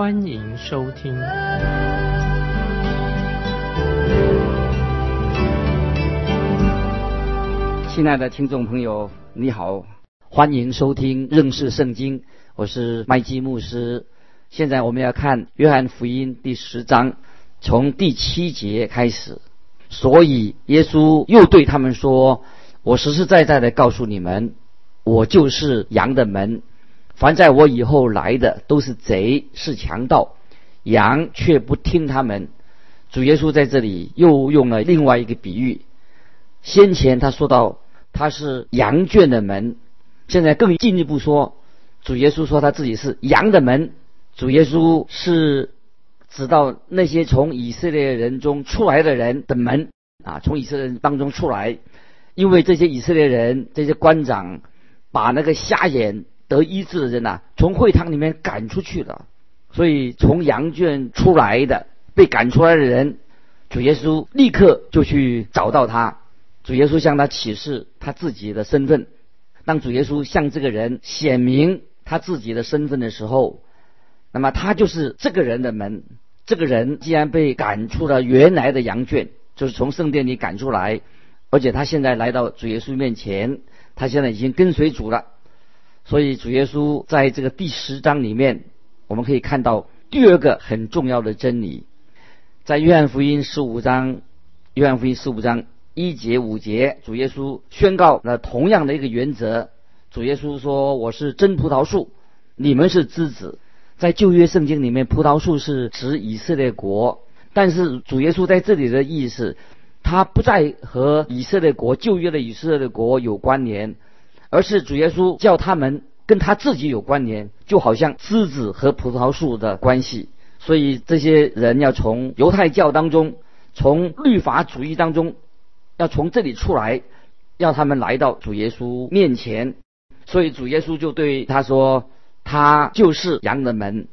欢迎收听。亲爱的听众朋友，你好，欢迎收听认识圣经，我是麦基牧师。现在我们要看约翰福音第十章，从第七节开始。所以耶稣又对他们说：“我实实在在的告诉你们，我就是羊的门。凡在我以后来的，都是贼，是强盗，羊却不听他们。”主耶稣在这里又用了另外一个比喻。先前他说到他是羊圈的门，现在更进一步说，主耶稣说他自己是羊的门。主耶稣是。直到那些从以色列人中出来的人的门啊，从以色列人当中出来，因为这些以色列人、这些官长把那个瞎眼得医治的人呐，从会堂里面赶出去了，所以从羊圈出来的被赶出来的人，主耶稣立刻就去找到他，主耶稣向他启示他自己的身份。当主耶稣向这个人显明他自己的身份的时候，那么他就是这个人的门。这个人既然被赶出了原来的羊圈，就是从圣殿里赶出来，而且他现在来到主耶稣面前，他现在已经跟随主了。所以主耶稣在这个第十章里面，我们可以看到第二个很重要的真理，在约翰福音十五章，约翰福音十五章一节五节，主耶稣宣告了同样的一个原则。主耶稣说：“我是真葡萄树，你们是枝子。”在旧约圣经里面，葡萄树是指以色列国，但是主耶稣在这里的意思，他不再和以色列国旧约的以色列国有关联，而是主耶稣叫他们跟他自己有关联，就好像枝子和葡萄树的关系。所以这些人要从犹太教当中，从律法主义当中，要从这里出来，要他们来到主耶稣面前。所以主耶稣就对他说。他就是羊的门，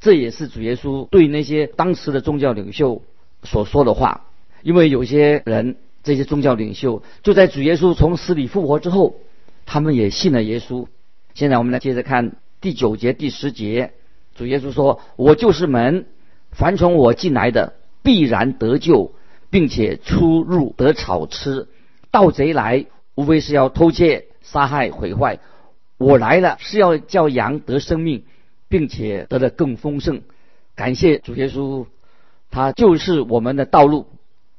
这也是主耶稣对那些当时的宗教领袖所说的话。因为有些人，这些宗教领袖就在主耶稣从死里复活之后，他们也信了耶稣。现在我们来接着看第九节、第十节。主耶稣说：“我就是门，凡从我进来的，必然得救，并且出入得草吃。盗贼来，无非是要偷窃、杀害、毁坏。”我来了是要叫羊得生命，并且得的更丰盛。感谢主耶稣，他就是我们的道路，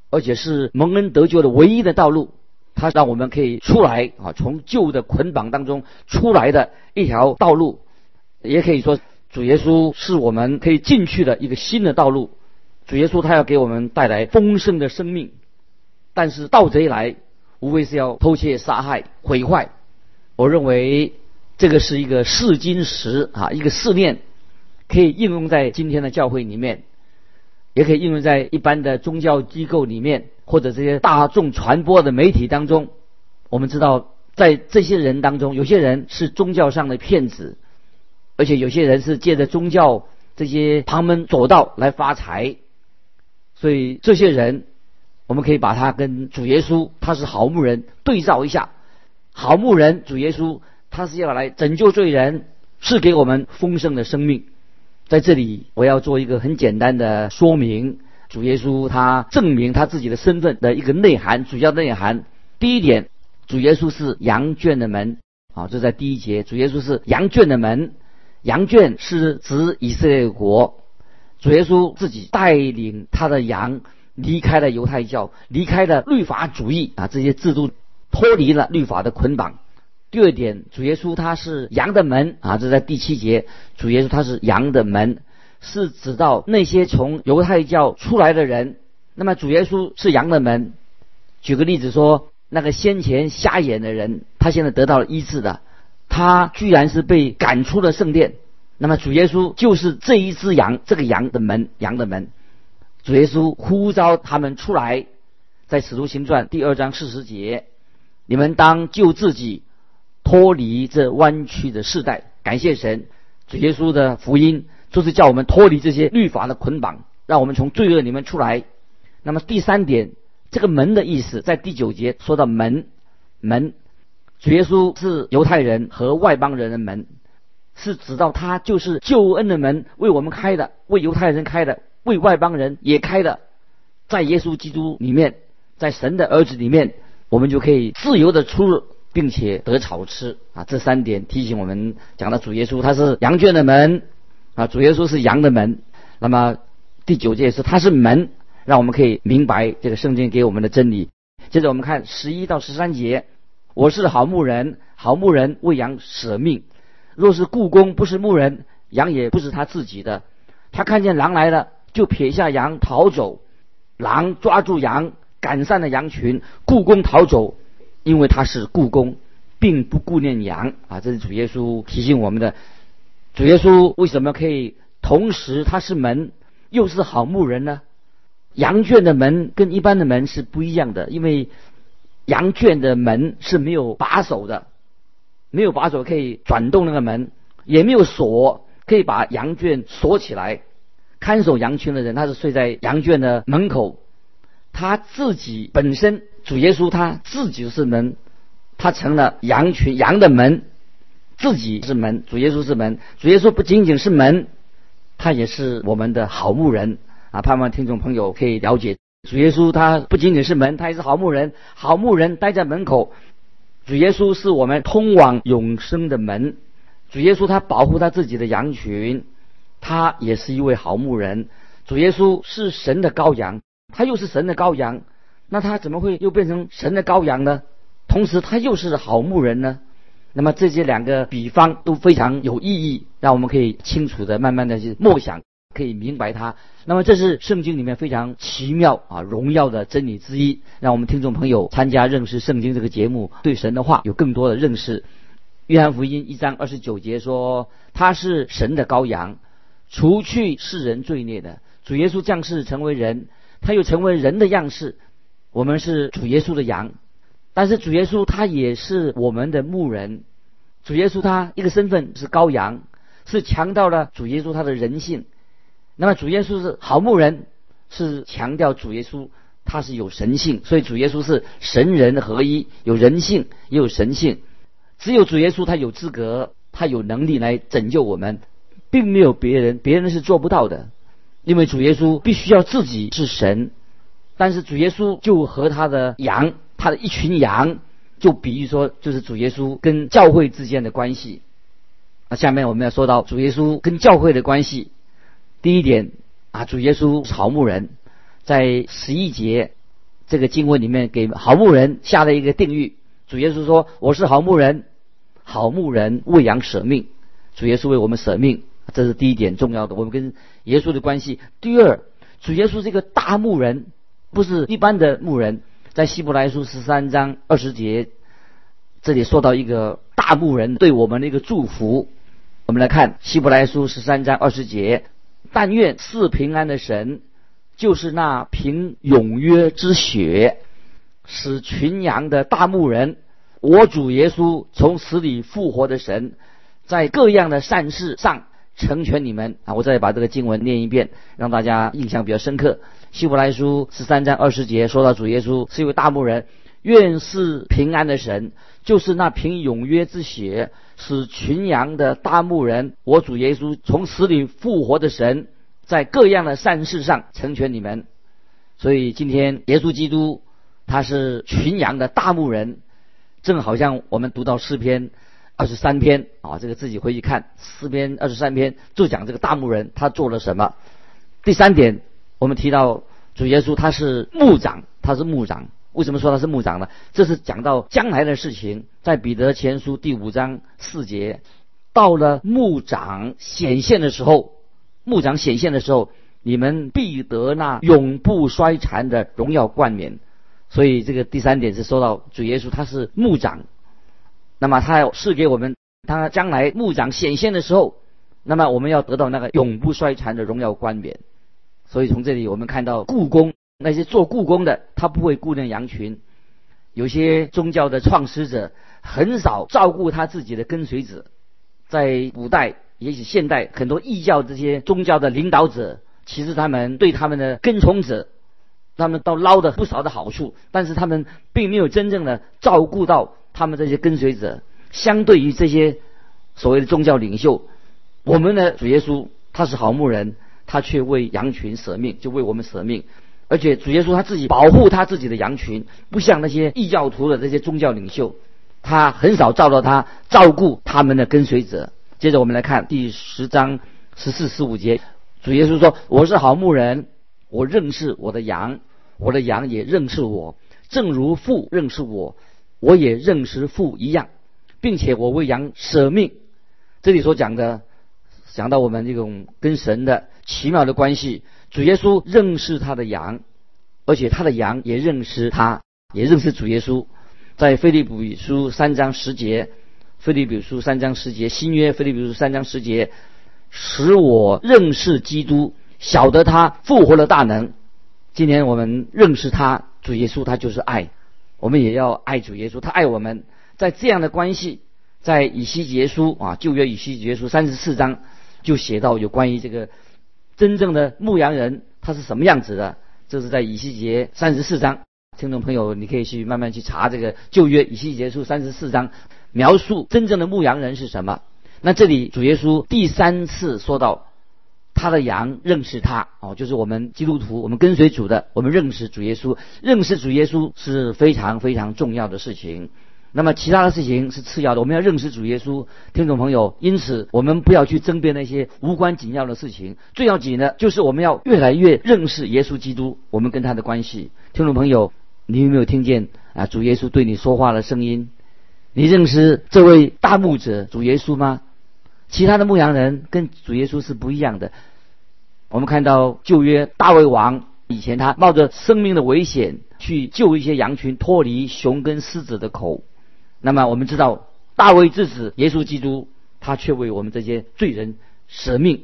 而且是蒙恩得救的唯一的道路。他让我们可以出来啊，从旧的捆绑当中出来的一条道路，也可以说主耶稣是我们可以进去的一个新的道路。主耶稣他要给我们带来丰盛的生命，但是盗贼来无非是要偷窃、杀害、毁坏。我认为。这个是一个试金石啊，一个试炼，可以应用在今天的教会里面，也可以应用在一般的宗教机构里面，或者这些大众传播的媒体当中。我们知道，在这些人当中，有些人是宗教上的骗子，而且有些人是借着宗教这些旁门左道来发财。所以，这些人我们可以把他跟主耶稣，他是好牧人对照一下，好牧人主耶稣。他是要来拯救罪人，是给我们丰盛的生命。在这里，我要做一个很简单的说明：主耶稣他证明他自己的身份的一个内涵，主要内涵。第一点，主耶稣是羊圈的门。啊，这在第一节，主耶稣是羊圈的门。羊圈是指以色列国，主耶稣自己带领他的羊离开了犹太教，离开了律法主义啊这些制度，脱离了律法的捆绑。第二点，主耶稣他是羊的门啊，这在第七节，主耶稣他是羊的门，是指到那些从犹太教出来的人。那么主耶稣是羊的门。举个例子说，那个先前瞎眼的人，他现在得到了医治的，他居然是被赶出了圣殿。那么主耶稣就是这一只羊，这个羊的门，羊的门。主耶稣呼召他们出来，在使徒行传第二章四十节，你们当救自己，脱离这弯曲的世代。感谢神，主耶稣的福音就是叫我们脱离这些律法的捆绑，让我们从罪恶里面出来。那么第三点，这个门的意思，在第九节说到门，门，主耶稣是犹太人和外邦人的门，是指到他就是救恩的门，为我们开的，为犹太人开的。为外邦人也开的，在耶稣基督里面，在神的儿子里面，我们就可以自由的出入，并且得草吃啊！这三点提醒我们，讲到主耶稣他是羊圈的门啊，主耶稣是羊的门。那么第九节是他是门，让我们可以明白这个圣经给我们的真理。接着我们看十一到十三节，我是好牧人，好牧人为羊舍命。若是故宫不是牧人，羊也不是他自己的。他看见狼来了。就撇下羊逃走，狼抓住羊，赶散了羊群，故宫逃走，因为他是故宫，并不顾念羊啊！这是主耶稣提醒我们的。主耶稣为什么可以同时他是门，又是好牧人呢？羊圈的门跟一般的门是不一样的，因为羊圈的门是没有把手的，没有把手可以转动那个门，也没有锁可以把羊圈锁起来。看守羊群的人，他是睡在羊圈的门口，他自己本身主耶稣他自己是门，他成了羊群羊的门，自己是门，主耶稣是门，主耶稣不仅仅是门，他也是我们的好牧人啊！盼望听众朋友可以了解，主耶稣他不仅仅是门，他也是好牧人，好牧人待在门口，主耶稣是我们通往永生的门，主耶稣他保护他自己的羊群。他也是一位好牧人，主耶稣是神的羔羊，他又是神的羔羊，那他怎么会又变成神的羔羊呢？同时他又是好牧人呢？那么这些两个比方都非常有意义，让我们可以清楚的、慢慢的去默想，可以明白它。那么这是圣经里面非常奇妙啊、荣耀的真理之一，让我们听众朋友参加认识圣经这个节目，对神的话有更多的认识。约翰福音一章二十九节说：“他是神的羔羊。”除去世人罪孽的主耶稣降世成为人，他又成为人的样式。我们是主耶稣的羊，但是主耶稣他也是我们的牧人。主耶稣他一个身份是羔羊，是强调了主耶稣他的人性。那么主耶稣是好牧人，是强调主耶稣他是有神性。所以主耶稣是神人合一，有人性也有神性。只有主耶稣他有资格，他有能力来拯救我们。并没有别人，别人是做不到的，因为主耶稣必须要自己是神，但是主耶稣就和他的羊，他的一群羊，就比喻说，就是主耶稣跟教会之间的关系。那下面我们要说到主耶稣跟教会的关系。第一点啊，主耶稣好牧人，在十一节这个经文里面给好牧人下了一个定语。主耶稣说：“我是好牧人，好牧人为羊舍命。”主耶稣为我们舍命。这是第一点重要的，我们跟耶稣的关系。第二，主耶稣是一个大牧人，不是一般的牧人。在希伯来书十三章二十节，这里说到一个大牧人对我们的一个祝福。我们来看希伯来书十三章二十节：但愿赐平安的神，就是那凭永约之血使群羊的大牧人，我主耶稣从死里复活的神，在各样的善事上。成全你们啊！我再把这个经文念一遍，让大家印象比较深刻。希伯来书十三章二十节说到主耶稣是一位大牧人，愿是平安的神，就是那凭永约之血使群羊的大牧人，我主耶稣从死里复活的神，在各样的善事上成全你们。所以今天耶稣基督他是群羊的大牧人，正好像我们读到诗篇。二十三篇啊，这个自己回去看四篇二十三篇，就讲这个大牧人他做了什么。第三点，我们提到主耶稣他是牧长，他是牧长。为什么说他是牧长呢？这是讲到将来的事情，在彼得前书第五章四节，到了牧长显现的时候，牧长显现的时候，你们必得那永不衰残的荣耀冠冕。所以这个第三点是说到主耶稣他是牧长。那么他要赐给我们，他将来牧长显现的时候，那么我们要得到那个永不衰残的荣耀冠冕。所以从这里我们看到，故宫那些做故宫的，他不会顾念羊群；有些宗教的创始者很少照顾他自己的跟随者。在古代，也许现代，很多异教这些宗教的领导者，其实他们对他们的跟从者，他们都捞了不少的好处，但是他们并没有真正的照顾到他们这些跟随者。相对于这些所谓的宗教领袖，我们的主耶稣他是好牧人，他却为羊群舍命，就为我们舍命。而且主耶稣他自己保护他自己的羊群，不像那些异教徒的这些宗教领袖，他很少照到他照顾他们的跟随者。接着我们来看第十章十四十五节，主耶稣说：“我是好牧人，我认识我的羊，我的羊也认识我，正如父认识我，我也认识父一样，并且我为羊舍命。”这里所讲的。讲到我们这种跟神的奇妙的关系，主耶稣认识他的羊，而且他的羊也认识他，也认识主耶稣。在腓利比书三章十节，腓利比书三章十节，新约腓利比书三章十节，使我认识基督，晓得他复活的大能。今天我们认识他，主耶稣他就是爱，我们也要爱主耶稣，他爱我们。在这样的关系，在以西结书啊，旧约以西结书三十四章。就写到有关于这个真正的牧羊人他是什么样子的，这是在以西结三十四章，听众朋友你可以去慢慢去查这个旧约以西结书三十四章，描述真正的牧羊人是什么。那这里主耶稣第三次说到他的羊认识他哦，就是我们基督徒，我们跟随主的，我们认识主耶稣，认识主耶稣是非常非常重要的事情。那么其他的事情是次要的，我们要认识主耶稣，听众朋友，因此我们不要去争辩那些无关紧要的事情，最要紧的就是我们要越来越认识耶稣基督，我们跟他的关系。听众朋友，你有没有听见啊？主耶稣对你说话的声音？你认识这位大牧者主耶稣吗？其他的牧羊人跟主耶稣是不一样的。我们看到旧约大卫王以前，他冒着生命的危险去救一些羊群，脱离熊跟狮子的口。那么我们知道，大卫之子耶稣基督，他却为我们这些罪人舍命，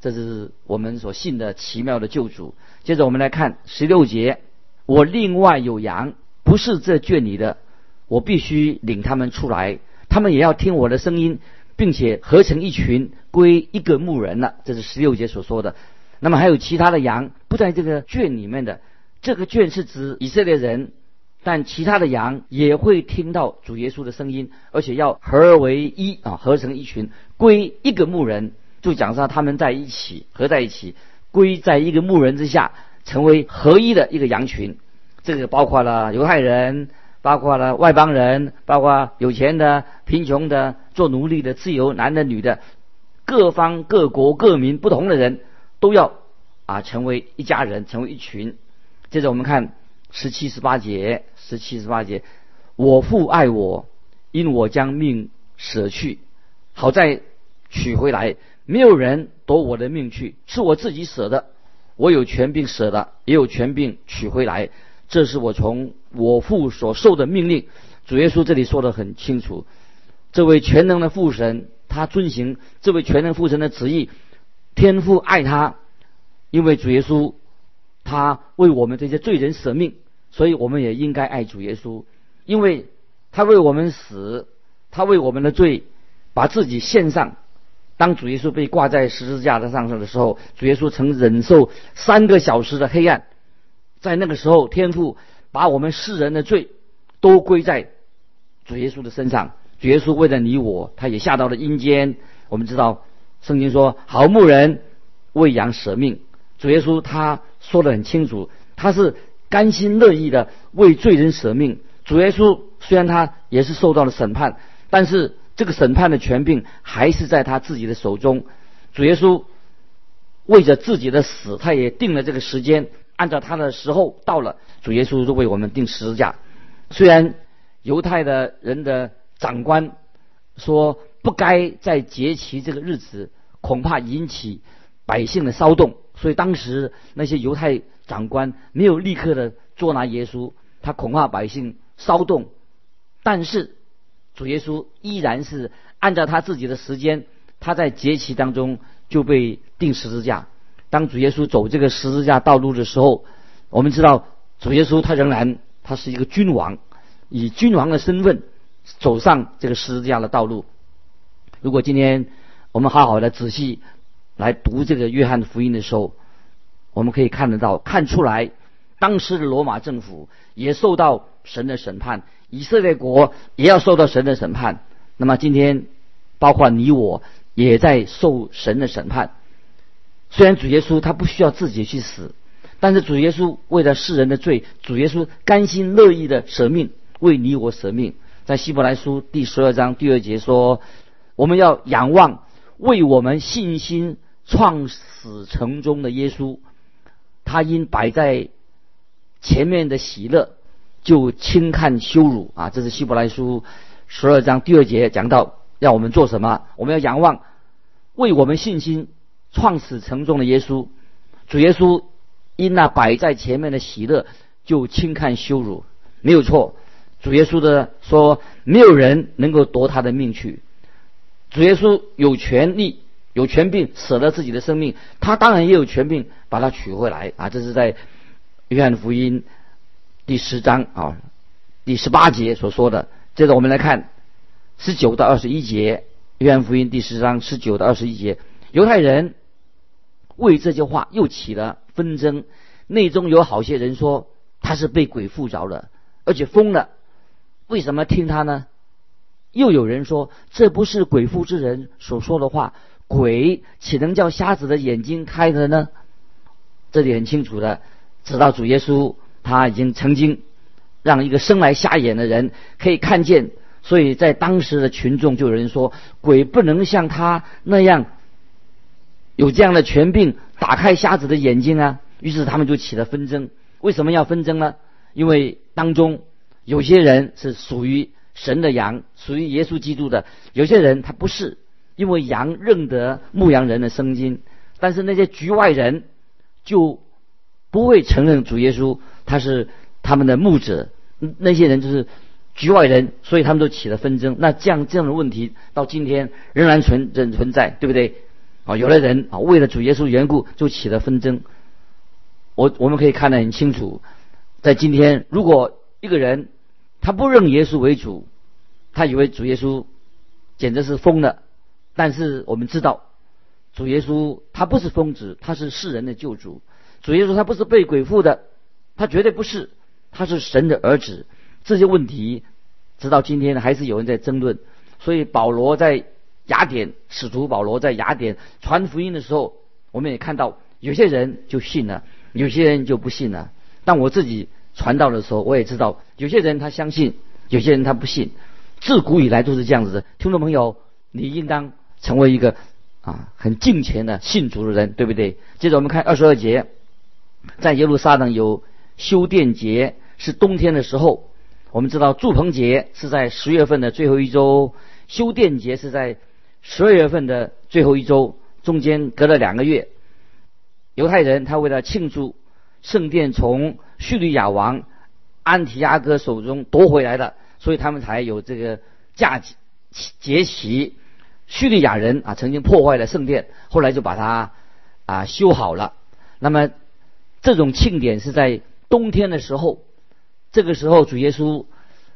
这是我们所信的奇妙的救主。接着我们来看十六节：我另外有羊，不是这圈里的，我必须领他们出来，他们也要听我的声音，并且合成一群，归一个牧人了。这是十六节所说的。那么还有其他的羊不在这个圈里面的，这个圈是指以色列人。但其他的羊也会听到主耶稣的声音，而且要合而为一啊，合成一群，归一个牧人。就讲说他们在一起，合在一起，归在一个牧人之下，成为合一的一个羊群。这个包括了犹太人，包括了外邦人，包括有钱的、贫穷的、做奴隶的、自由男的、女的，各方各国各民不同的人都要啊成为一家人，成为一群。接着我们看十七、十八节。十七十八节，我父爱我，因我将命舍去，好再取回来。没有人夺我的命去，是我自己舍的。我有权柄舍的，也有权柄取回来。这是我从我父所受的命令。主耶稣这里说的很清楚，这位全能的父神，他遵行这位全能父神的旨意。天父爱他，因为主耶稣他为我们这些罪人舍命。所以我们也应该爱主耶稣，因为他为我们死，他为我们的罪把自己献上。当主耶稣被挂在十字架的上的时候，主耶稣曾忍受三个小时的黑暗。在那个时候，天父把我们世人的罪都归在主耶稣的身上。主耶稣为了你我，他也下到了阴间。我们知道圣经说：“好牧人为羊舍命。”主耶稣他说的很清楚，他是。甘心乐意的为罪人舍命，主耶稣虽然他也是受到了审判，但是这个审判的权柄还是在他自己的手中。主耶稣为着自己的死，他也定了这个时间，按照他的时候到了，主耶稣就为我们定十字架。虽然犹太的人的长官说不该在节期这个日子，恐怕引起百姓的骚动，所以当时那些犹太。长官没有立刻的捉拿耶稣，他恐怕百姓骚动，但是主耶稣依然是按照他自己的时间，他在节期当中就被钉十字架。当主耶稣走这个十字架道路的时候，我们知道主耶稣他仍然他是一个君王，以君王的身份走上这个十字架的道路。如果今天我们好好的仔细来读这个约翰福音的时候，我们可以看得到、看出来，当时的罗马政府也受到神的审判，以色列国也要受到神的审判。那么今天，包括你我也在受神的审判。虽然主耶稣他不需要自己去死，但是主耶稣为了世人的罪，主耶稣甘心乐意的舍命，为你我舍命。在希伯来书第十二章第二节说：“我们要仰望为我们信心创始成终的耶稣，他因摆在前面的喜乐，就轻看羞辱。”啊，这是希伯来书十二章第二节讲到，要我们做什么？我们要仰望为我们信心。创始成终的耶稣，主耶稣因那摆在前面的喜乐，就轻看羞辱，没有错。主耶稣的说，没有人能够夺他的命去。主耶稣有权利、有权柄舍了自己的生命，他当然也有权柄把他取回来啊！这是在约翰福音第十章啊第十八节所说的。接着我们来看十九到二十一节，约翰福音第十章十九到二十一节，犹太人。为这句话又起了纷争，内中有好些人说他是被鬼附着了，而且疯了。为什么听他呢？又有人说这不是鬼附之人所说的话，鬼岂能叫瞎子的眼睛开的呢？这里很清楚的知道主耶稣他已经曾经让一个生来瞎眼的人可以看见，所以在当时的群众就有人说鬼不能像他那样。有这样的权柄打开瞎子的眼睛啊！于是他们就起了纷争。为什么要纷争呢？因为当中有些人是属于神的羊，属于耶稣基督的；有些人他不是，因为羊认得牧羊人的声音。但是那些局外人就不会承认主耶稣他是他们的牧者。那些人就是局外人，所以他们都起了纷争。那这样这样的问题到今天仍然存仍存在，对不对？啊，有的人啊，为了主耶稣缘故就起了纷争。我我们可以看得很清楚，在今天，如果一个人他不认耶稣为主，他以为主耶稣简直是疯了。但是我们知道，主耶稣他不是疯子，他是世人的救主。主耶稣他不是被鬼附的，他绝对不是，他是神的儿子。这些问题，直到今天还是有人在争论。所以保罗在。雅典使徒保罗在雅典传福音的时候，我们也看到有些人就信了，有些人就不信了。但我自己传道的时候，我也知道有些人他相信，有些人他不信。自古以来都是这样子的。听众朋友，你应当成为一个啊很敬虔的信主的人，对不对？接着我们看二十二节，在耶路撒冷有修殿节，是冬天的时候。我们知道祝棚节是在十月份的最后一周，修殿节是在。十二月份的最后一周，中间隔了两个月，犹太人他为了庆祝圣殿从叙利亚王安提阿哥手中夺回来的，所以他们才有这个假期节期。叙利亚人啊曾经破坏了圣殿，后来就把它啊修好了。那么这种庆典是在冬天的时候，这个时候主耶稣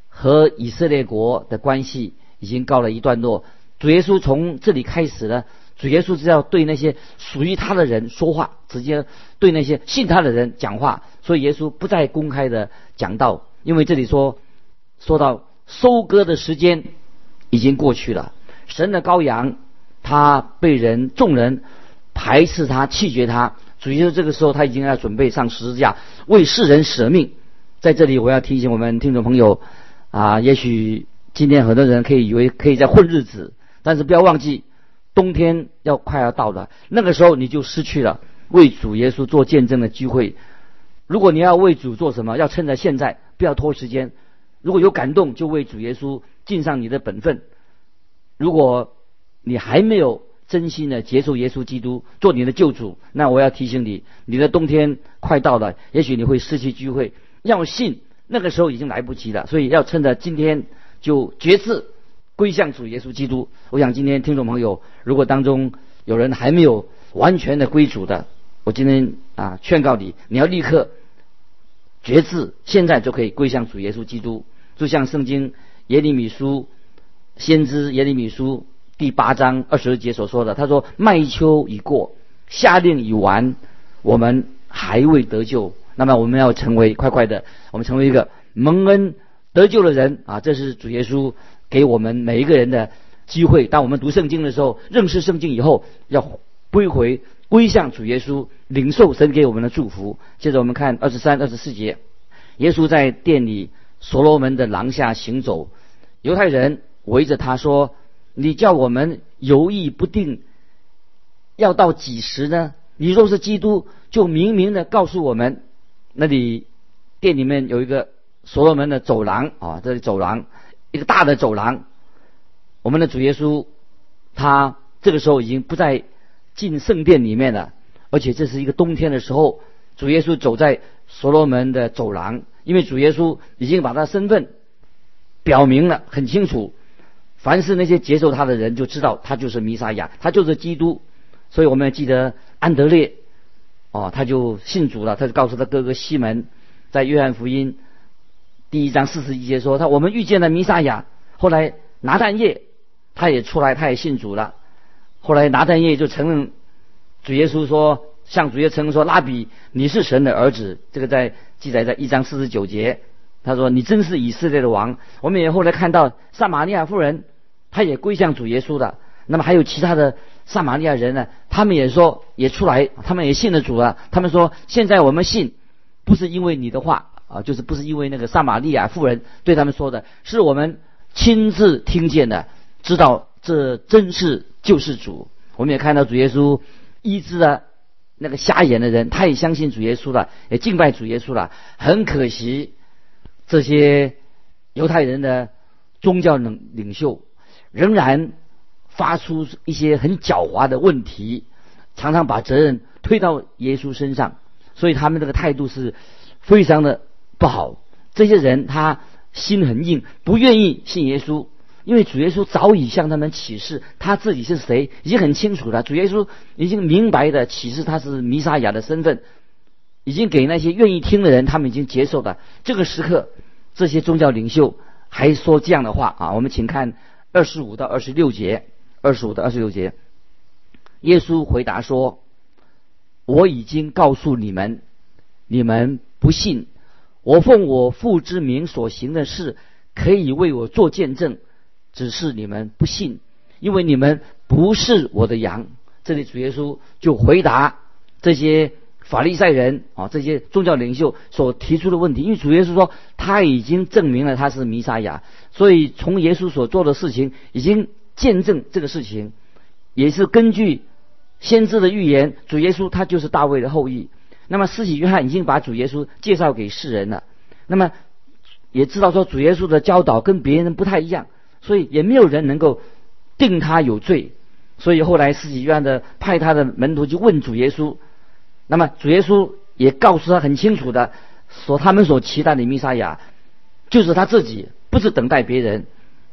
和以色列国的关系已经告了一段落。主耶稣从这里开始呢，主耶稣是要对那些属于他的人说话，直接对那些信他的人讲话。所以耶稣不再公开的讲道，因为这里说说到收割的时间已经过去了。神的羔羊他被人众人排斥他弃绝他，主耶稣这个时候他已经要准备上十字架为世人舍命。在这里我要提醒我们听众朋友啊，也许今天很多人可以以为可以在混日子。但是不要忘记，冬天要快要到了，那个时候你就失去了为主耶稣做见证的机会。如果你要为主做什么，要趁着现在，不要拖时间。如果有感动，就为主耶稣尽上你的本分。如果你还没有真心的接受耶稣基督做你的救主，那我要提醒你，你的冬天快到了，也许你会失去机会。要信，那个时候已经来不及了，所以要趁着今天就决志。归向主耶稣基督。我想今天听众朋友，如果当中有人还没有完全的归主的，我今天啊劝告你，你要立刻决志，现在就可以归向主耶稣基督。就像圣经耶利米书先知耶利米书第八章二十节所说的，他说：“麦秋已过，夏令已完，我们还未得救。那么我们要成为快快的，我们成为一个蒙恩得救的人啊！这是主耶稣给我们每一个人的机会。当我们读圣经的时候，认识圣经以后，要归回归向主耶稣，领受神给我们的祝福。接着我们看二十三、二十四节，耶稣在店里。”所罗门的廊下行走，犹太人围着他说：“你叫我们犹豫不定，要到几时呢？你若是基督，就明明的告诉我们。”那里店里面有一个所罗门的走廊啊，这里走廊一个大的走廊。我们的主耶稣他这个时候已经不在进圣殿里面了，而且这是一个冬天的时候，主耶稣走在所罗门的走廊。因为主耶稣已经把他身份表明了很清楚，凡是那些接受他的人就知道他就是弥撒亚，他就是基督。所以我们要记得安德烈，哦，他就信主了，他就告诉他哥哥西门，在约翰福音第一章四十一节说他我们遇见了弥撒亚。后来拿旦叶他也出来，他也信主了。后来拿旦叶就承认主耶稣说。向主耶稣称说：“拉比，你是神的儿子。”这个在记载在一章四十九节。他说：“你真是以色列的王。”我们也后来看到撒玛利亚妇人，她也归向主耶稣的。那么还有其他的撒玛利亚人呢？他们也说也出来，他们也信了主了。他们说：“现在我们信，不是因为你的话啊，就是不是因为那个撒玛利亚妇人对他们说的，是我们亲自听见的，知道这真是救世主。”我们也看到主耶稣医治了。那个瞎眼的人，他也相信主耶稣了，也敬拜主耶稣了。很可惜，这些犹太人的宗教领领袖仍然发出一些很狡猾的问题，常常把责任推到耶稣身上，所以他们这个态度是非常的不好。这些人他心很硬，不愿意信耶稣。因为主耶稣早已向他们启示他自己是谁，已经很清楚了。主耶稣已经明白的启示他是弥撒亚的身份，已经给那些愿意听的人，他们已经接受的。这个时刻，这些宗教领袖还说这样的话啊！我们请看二十五到二十六节，二十五到二十六节，耶稣回答说：“我已经告诉你们，你们不信。我奉我父之名所行的事，可以为我做见证。”只是你们不信，因为你们不是我的羊。这里主耶稣就回答这些法利赛人啊，这些宗教领袖所提出的问题。因为主耶稣说他已经证明了他是弥撒亚，所以从耶稣所做的事情已经见证这个事情，也是根据先知的预言，主耶稣他就是大卫的后裔。那么施洗约翰已经把主耶稣介绍给世人了，那么也知道说主耶稣的教导跟别人不太一样。所以也没有人能够定他有罪，所以后来施洗约翰的派他的门徒去问主耶稣，那么主耶稣也告诉他很清楚的说，他们所期待的弥撒亚就是他自己，不是等待别人。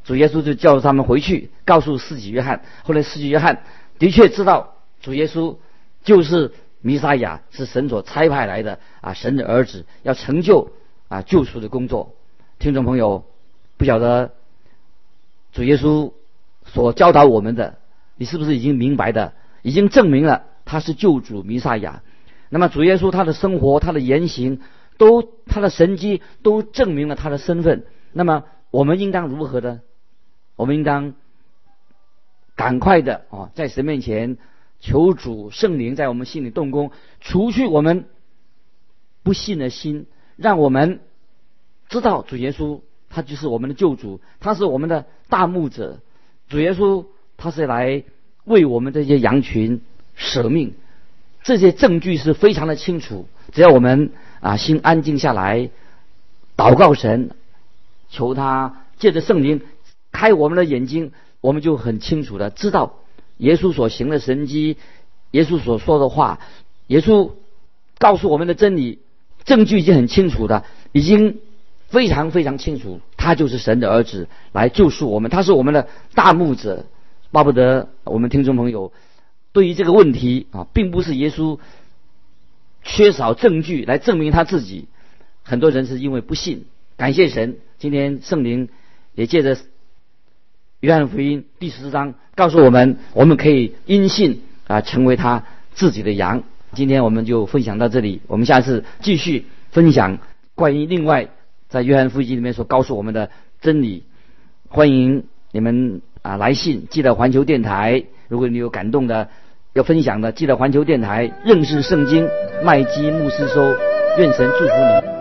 主耶稣就叫他们回去告诉施洗约翰。后来施洗约翰的确知道主耶稣就是弥撒亚，是神所差派来的啊，神的儿子要成就啊救赎的工作。听众朋友，不晓得。主耶稣所教导我们的，你是不是已经明白的？已经证明了他是救主弥撒亚。那么主耶稣他的生活、他的言行，都他的神迹都证明了他的身份。那么我们应当如何呢？我们应当赶快的啊，在神面前求主圣灵在我们心里动工，除去我们不信的心，让我们知道主耶稣。他就是我们的救主，他是我们的大牧者，主耶稣他是来为我们这些羊群舍命，这些证据是非常的清楚。只要我们啊心安静下来，祷告神，求他借着圣灵开我们的眼睛，我们就很清楚的知道耶稣所行的神迹，耶稣所说的话，耶稣告诉我们的真理，证据已经很清楚的，已经。非常非常清楚，他就是神的儿子，来救赎我们，他是我们的大牧者。巴不得我们听众朋友对于这个问题啊，并不是耶稣缺少证据来证明他自己，很多人是因为不信。感谢神，今天圣灵也借着约翰福音第十章告诉我们，我们可以因信啊成为他自己的羊。今天我们就分享到这里，我们下次继续分享关于另外在约翰福音里面所告诉我们的真理。欢迎你们啊来信，记得环球电台。如果你有感动的要分享的，记得环球电台认识圣经麦基牧师说，愿神祝福你。